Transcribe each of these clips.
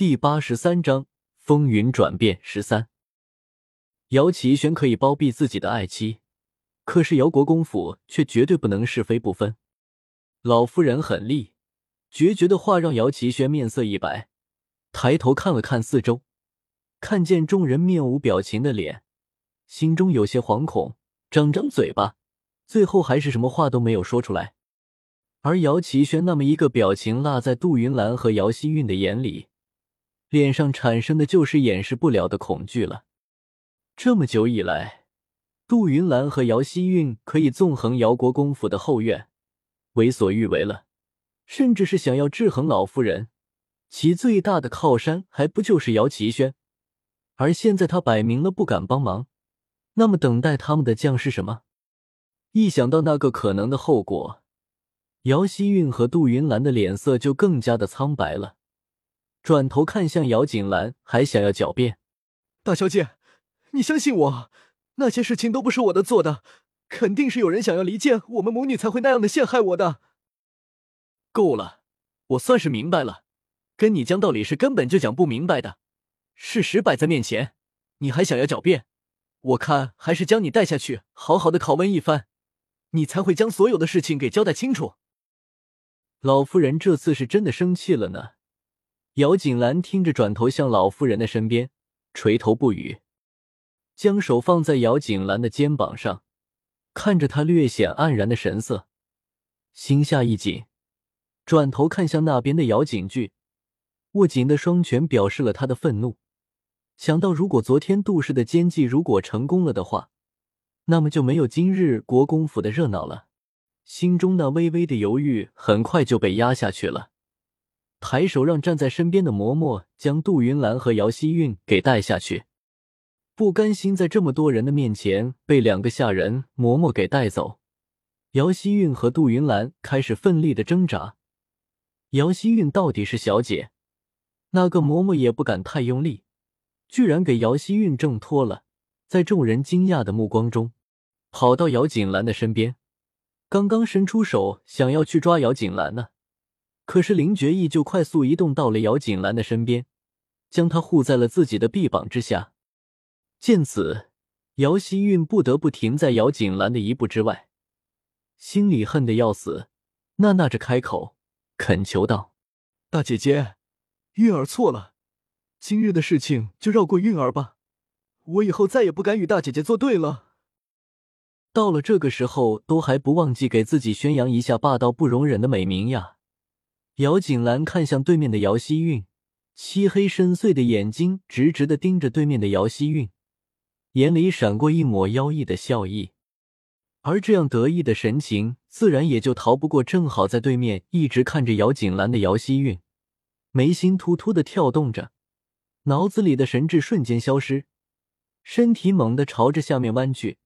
第八十三章风云转变十三。姚启轩可以包庇自己的爱妻，可是姚国公府却绝对不能是非不分。老夫人很厉，决绝的话让姚启轩面色一白，抬头看了看四周，看见众人面无表情的脸，心中有些惶恐，张张嘴巴，最后还是什么话都没有说出来。而姚启轩那么一个表情落在杜云兰和姚希韵的眼里。脸上产生的就是掩饰不了的恐惧了。这么久以来，杜云兰和姚希韵可以纵横姚国公府的后院，为所欲为了，甚至是想要制衡老夫人，其最大的靠山还不就是姚齐轩？而现在他摆明了不敢帮忙，那么等待他们的将是什么？一想到那个可能的后果，姚希韵和杜云兰的脸色就更加的苍白了。转头看向姚锦兰，还想要狡辩：“大小姐，你相信我，那些事情都不是我的做的，肯定是有人想要离间我们母女，才会那样的陷害我的。”够了，我算是明白了，跟你讲道理是根本就讲不明白的。事实摆在面前，你还想要狡辩？我看还是将你带下去，好好的拷问一番，你才会将所有的事情给交代清楚。老夫人这次是真的生气了呢。姚锦兰听着，转头向老妇人的身边，垂头不语，将手放在姚锦兰的肩膀上，看着她略显黯然的神色，心下一紧，转头看向那边的姚锦剧，握紧的双拳表示了他的愤怒。想到如果昨天杜氏的奸计如果成功了的话，那么就没有今日国公府的热闹了，心中那微微的犹豫很快就被压下去了。抬手让站在身边的嬷嬷将杜云兰和姚希韵给带下去，不甘心在这么多人的面前被两个下人嬷嬷给带走，姚希韵和杜云兰开始奋力的挣扎。姚希韵到底是小姐，那个嬷嬷也不敢太用力，居然给姚希韵挣脱了，在众人惊讶的目光中，跑到姚锦兰的身边，刚刚伸出手想要去抓姚锦兰呢。可是林觉意就快速移动到了姚锦兰的身边，将她护在了自己的臂膀之下。见此，姚希韵不得不停在姚锦兰的一步之外，心里恨得要死，呐呐着开口恳求道：“大姐姐，韵儿错了，今日的事情就绕过韵儿吧，我以后再也不敢与大姐姐作对了。”到了这个时候，都还不忘记给自己宣扬一下霸道不容忍的美名呀。姚锦兰看向对面的姚希韵，漆黑深邃的眼睛直直的盯着对面的姚希韵，眼里闪过一抹妖异的笑意。而这样得意的神情，自然也就逃不过正好在对面一直看着姚锦兰的姚希韵，眉心突突的跳动着，脑子里的神智瞬间消失，身体猛地朝着下面弯去，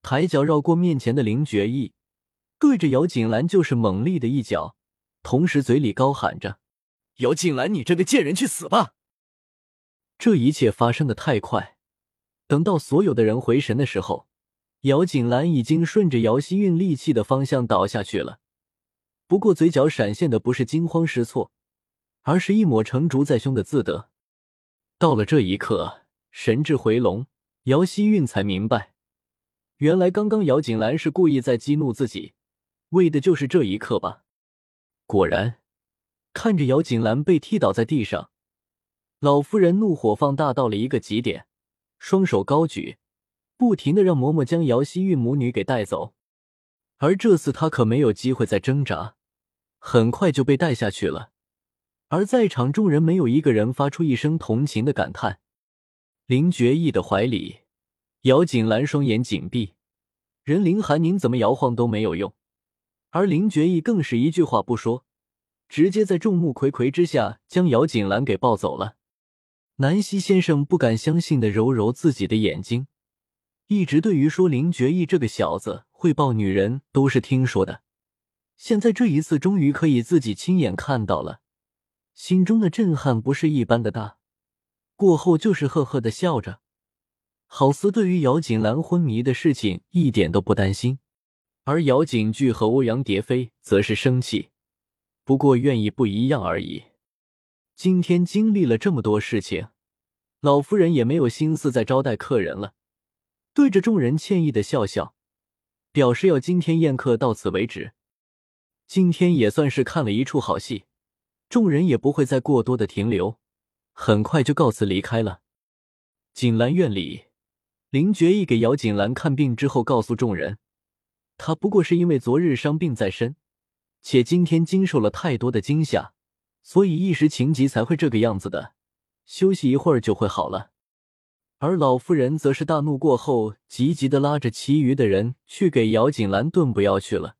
抬脚绕过面前的林觉意，对着姚锦兰就是猛力的一脚。同时，嘴里高喊着：“姚锦兰，你这个贱人，去死吧！”这一切发生的太快，等到所有的人回神的时候，姚锦兰已经顺着姚希韵力气的方向倒下去了。不过，嘴角闪现的不是惊慌失措，而是一抹成竹在胸的自得。到了这一刻，神智回笼，姚希韵才明白，原来刚刚姚锦兰是故意在激怒自己，为的就是这一刻吧。果然，看着姚锦兰被踢倒在地上，老夫人怒火放大到了一个极点，双手高举，不停的让嬷嬷将姚希韵母女给带走。而这次她可没有机会再挣扎，很快就被带下去了。而在场众人没有一个人发出一声同情的感叹。林觉义的怀里，姚锦兰双眼紧闭，任林寒宁怎么摇晃都没有用。而林觉义更是一句话不说，直接在众目睽睽之下将姚锦兰给抱走了。南希先生不敢相信的揉揉自己的眼睛，一直对于说林觉义这个小子会抱女人都是听说的，现在这一次终于可以自己亲眼看到了，心中的震撼不是一般的大。过后就是呵呵的笑着，好似对于姚锦兰昏迷的事情一点都不担心。而姚景巨和欧阳蝶飞则是生气，不过愿意不一样而已。今天经历了这么多事情，老夫人也没有心思再招待客人了，对着众人歉意的笑笑，表示要今天宴客到此为止。今天也算是看了一出好戏，众人也不会再过多的停留，很快就告辞离开了。锦兰院里，林觉义给姚锦兰看病之后，告诉众人，他不过是因为昨日伤病在身，且今天经受了太多的惊吓。所以一时情急才会这个样子的，休息一会儿就会好了。而老夫人则是大怒过后，急急的拉着其余的人去给姚锦兰炖补药去了。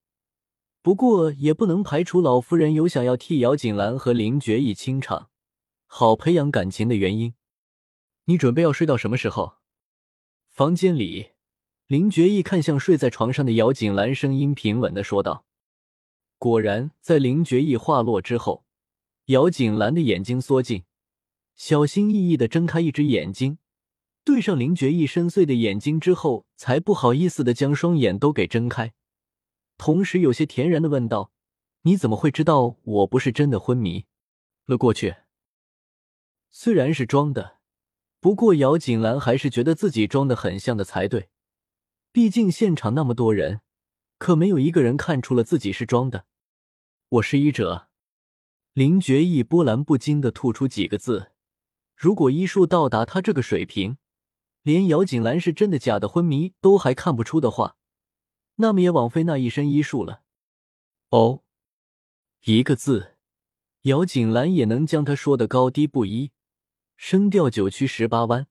不过也不能排除老夫人有想要替姚锦兰和林觉义清场，好培养感情的原因。你准备要睡到什么时候？房间里，林觉义看向睡在床上的姚锦兰，声音平稳的说道。果然，在林觉义话落之后。姚锦兰的眼睛缩进，小心翼翼的睁开一只眼睛，对上林觉义深邃的眼睛之后，才不好意思的将双眼都给睁开，同时有些恬然的问道：“你怎么会知道我不是真的昏迷了过去？虽然是装的，不过姚锦兰还是觉得自己装的很像的才对，毕竟现场那么多人，可没有一个人看出了自己是装的。我是医者。”林觉义波澜不惊的吐出几个字：“如果医术到达他这个水平，连姚锦兰是真的假的昏迷都还看不出的话，那么也枉费那一身医术了。”哦，一个字，姚锦兰也能将他说的高低不一，声调九曲十八弯，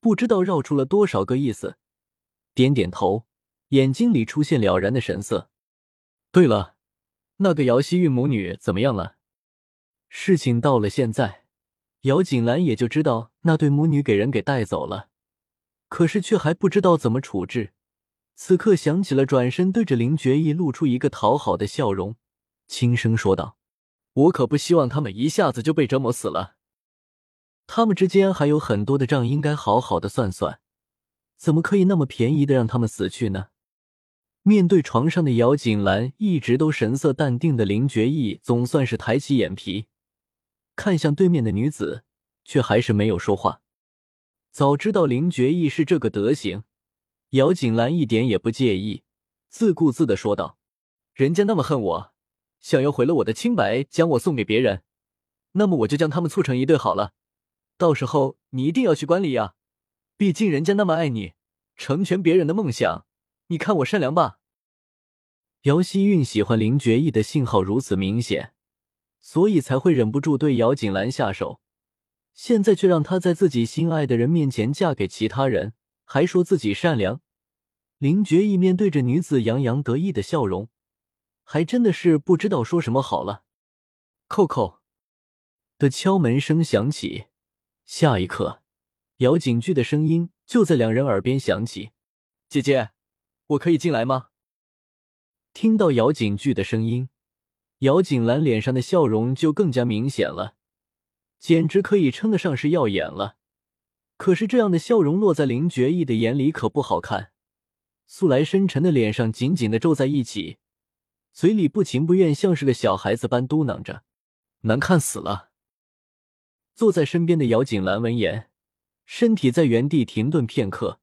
不知道绕出了多少个意思。点点头，眼睛里出现了然的神色。对了，那个姚希韵母女怎么样了？事情到了现在，姚锦兰也就知道那对母女给人给带走了，可是却还不知道怎么处置。此刻想起了，转身对着林觉义露出一个讨好的笑容，轻声说道：“我可不希望他们一下子就被折磨死了。他们之间还有很多的账应该好好的算算，怎么可以那么便宜的让他们死去呢？”面对床上的姚锦兰，一直都神色淡定的林觉义总算是抬起眼皮。看向对面的女子，却还是没有说话。早知道林觉义是这个德行，姚锦兰一点也不介意，自顾自的说道：“人家那么恨我，想要毁了我的清白，将我送给别人，那么我就将他们促成一对好了。到时候你一定要去观礼呀，毕竟人家那么爱你，成全别人的梦想，你看我善良吧。”姚希韵喜欢林觉义的信号如此明显。所以才会忍不住对姚锦兰下手，现在却让她在自己心爱的人面前嫁给其他人，还说自己善良。林觉义面对着女子洋洋得意的笑容，还真的是不知道说什么好了。扣扣的敲门声响起，下一刻，姚锦剧的声音就在两人耳边响起：“姐姐，我可以进来吗？”听到姚锦剧的声音。姚景兰脸上的笑容就更加明显了，简直可以称得上是耀眼了。可是这样的笑容落在林觉义的眼里可不好看，素来深沉的脸上紧紧的皱在一起，嘴里不情不愿，像是个小孩子般嘟囔着：“难看死了。”坐在身边的姚景兰闻言，身体在原地停顿片刻，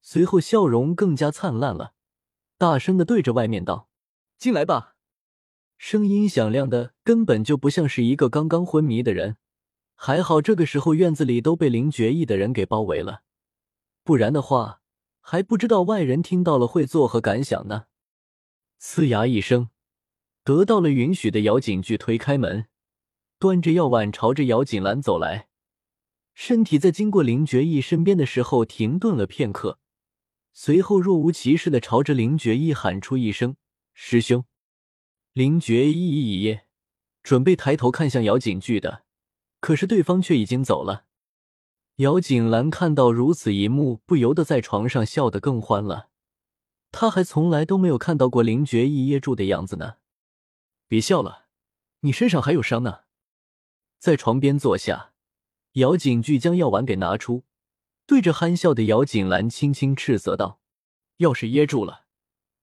随后笑容更加灿烂了，大声的对着外面道：“进来吧。”声音响亮的，根本就不像是一个刚刚昏迷的人。还好这个时候院子里都被林觉意的人给包围了，不然的话，还不知道外人听到了会作何感想呢。呲牙一声，得到了允许的姚锦剧推开门，端着药碗朝着姚锦兰走来，身体在经过林觉意身边的时候停顿了片刻，随后若无其事的朝着林觉意喊出一声：“师兄。”林觉意一噎准备抬头看向姚景句的，可是对方却已经走了。姚景兰看到如此一幕，不由得在床上笑得更欢了。他还从来都没有看到过林觉意噎住的样子呢。别笑了，你身上还有伤呢。在床边坐下，姚景句将药丸给拿出，对着憨笑的姚景兰轻轻斥责道：“要是噎住了，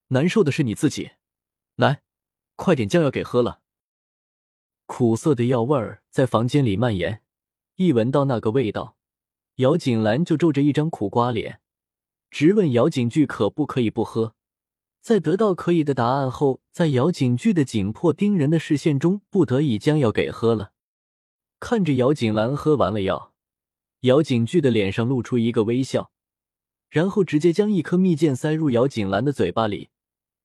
难受的是你自己。来。”快点将药给喝了。苦涩的药味儿在房间里蔓延。一闻到那个味道，姚景兰就皱着一张苦瓜脸，直问姚景巨可不可以不喝。在得到可以的答案后，在姚景巨的紧迫盯人的视线中，不得已将药给喝了。看着姚锦兰喝完了药，姚景巨的脸上露出一个微笑，然后直接将一颗蜜饯塞入姚锦兰的嘴巴里，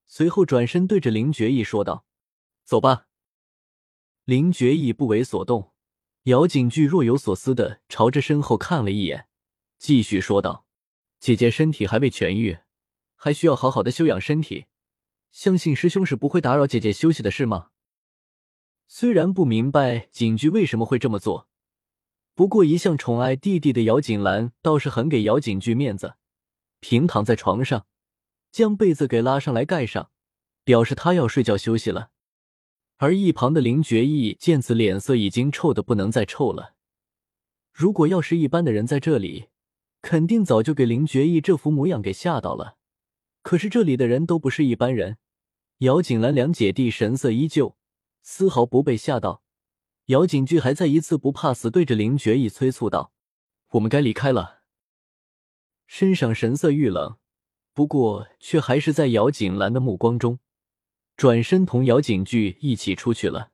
随后转身对着林觉义说道：“走吧。”林觉义不为所动。姚景巨若有所思的朝着身后看了一眼，继续说道：“姐姐身体还未痊愈，还需要好好的休养身体。相信师兄是不会打扰姐姐休息的，是吗？”虽然不明白景巨为什么会这么做，不过一向宠爱弟弟的姚锦兰倒是很给姚景巨面子，平躺在床上，将被子给拉上来盖上，表示她要睡觉休息了。而一旁的林觉义见此，脸色已经臭的不能再臭了。如果要是一般的人在这里，肯定早就给林觉义这副模样给吓到了。可是这里的人都不是一般人，姚锦兰两姐弟神色依旧，丝毫不被吓到。姚景巨还在一次不怕死，对着林觉义催促道：“我们该离开了。”身上神色愈冷，不过却还是在姚景兰的目光中。转身同姚景巨一起出去了。